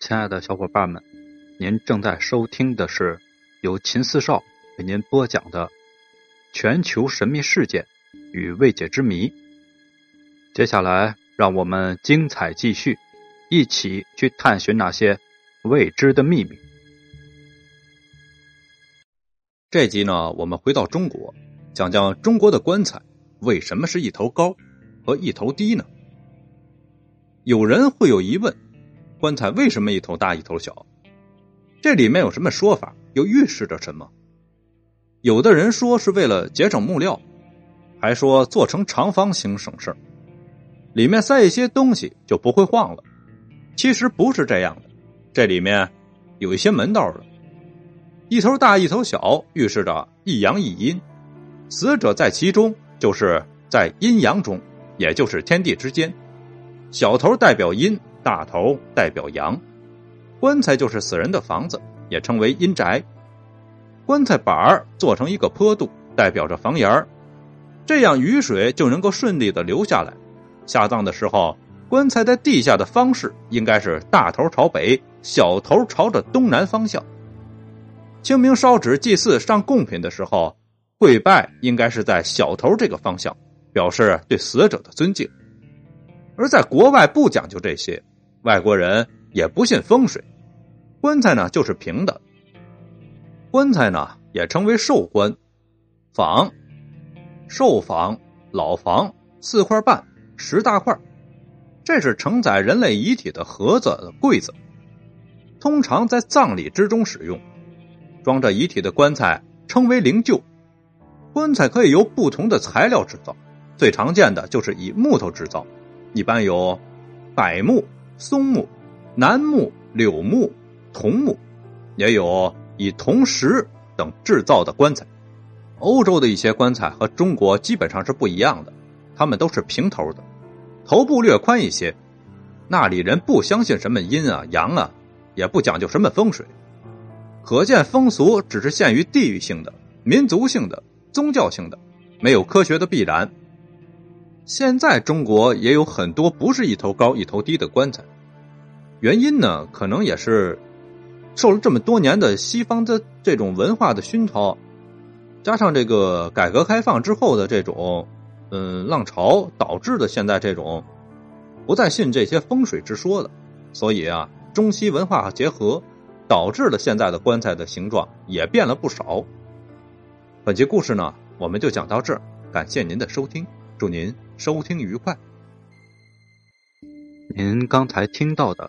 亲爱的小伙伴们，您正在收听的是由秦四少为您播讲的《全球神秘事件与未解之谜》。接下来，让我们精彩继续，一起去探寻那些未知的秘密。这集呢，我们回到中国，讲讲中国的棺材为什么是一头高和一头低呢？有人会有疑问。棺材为什么一头大一头小？这里面有什么说法？又预示着什么？有的人说是为了节省木料，还说做成长方形省事里面塞一些东西就不会晃了。其实不是这样的，这里面有一些门道的。一头大一头小，预示着一阳一阴，死者在其中，就是在阴阳中，也就是天地之间。小头代表阴。大头代表阳，棺材就是死人的房子，也称为阴宅。棺材板儿做成一个坡度，代表着房檐儿，这样雨水就能够顺利的流下来。下葬的时候，棺材在地下的方式应该是大头朝北，小头朝着东南方向。清明烧纸祭祀上贡品的时候，跪拜应该是在小头这个方向，表示对死者的尊敬。而在国外不讲究这些。外国人也不信风水，棺材呢就是平的。棺材呢也称为寿棺、房、寿房、老房，四块半、十大块，这是承载人类遗体的盒子、柜子，通常在葬礼之中使用。装着遗体的棺材称为灵柩。棺材可以由不同的材料制造，最常见的就是以木头制造，一般有柏木。松木、楠木、柳木、桐木，也有以铜石等制造的棺材。欧洲的一些棺材和中国基本上是不一样的，他们都是平头的，头部略宽一些。那里人不相信什么阴啊阳啊，也不讲究什么风水，可见风俗只是限于地域性的、民族性的、宗教性的，没有科学的必然。现在中国也有很多不是一头高一头低的棺材，原因呢，可能也是受了这么多年的西方的这种文化的熏陶，加上这个改革开放之后的这种嗯浪潮，导致的现在这种不再信这些风水之说了，所以啊，中西文化结合，导致了现在的棺材的形状也变了不少。本集故事呢，我们就讲到这儿，感谢您的收听。祝您收听愉快。您刚才听到的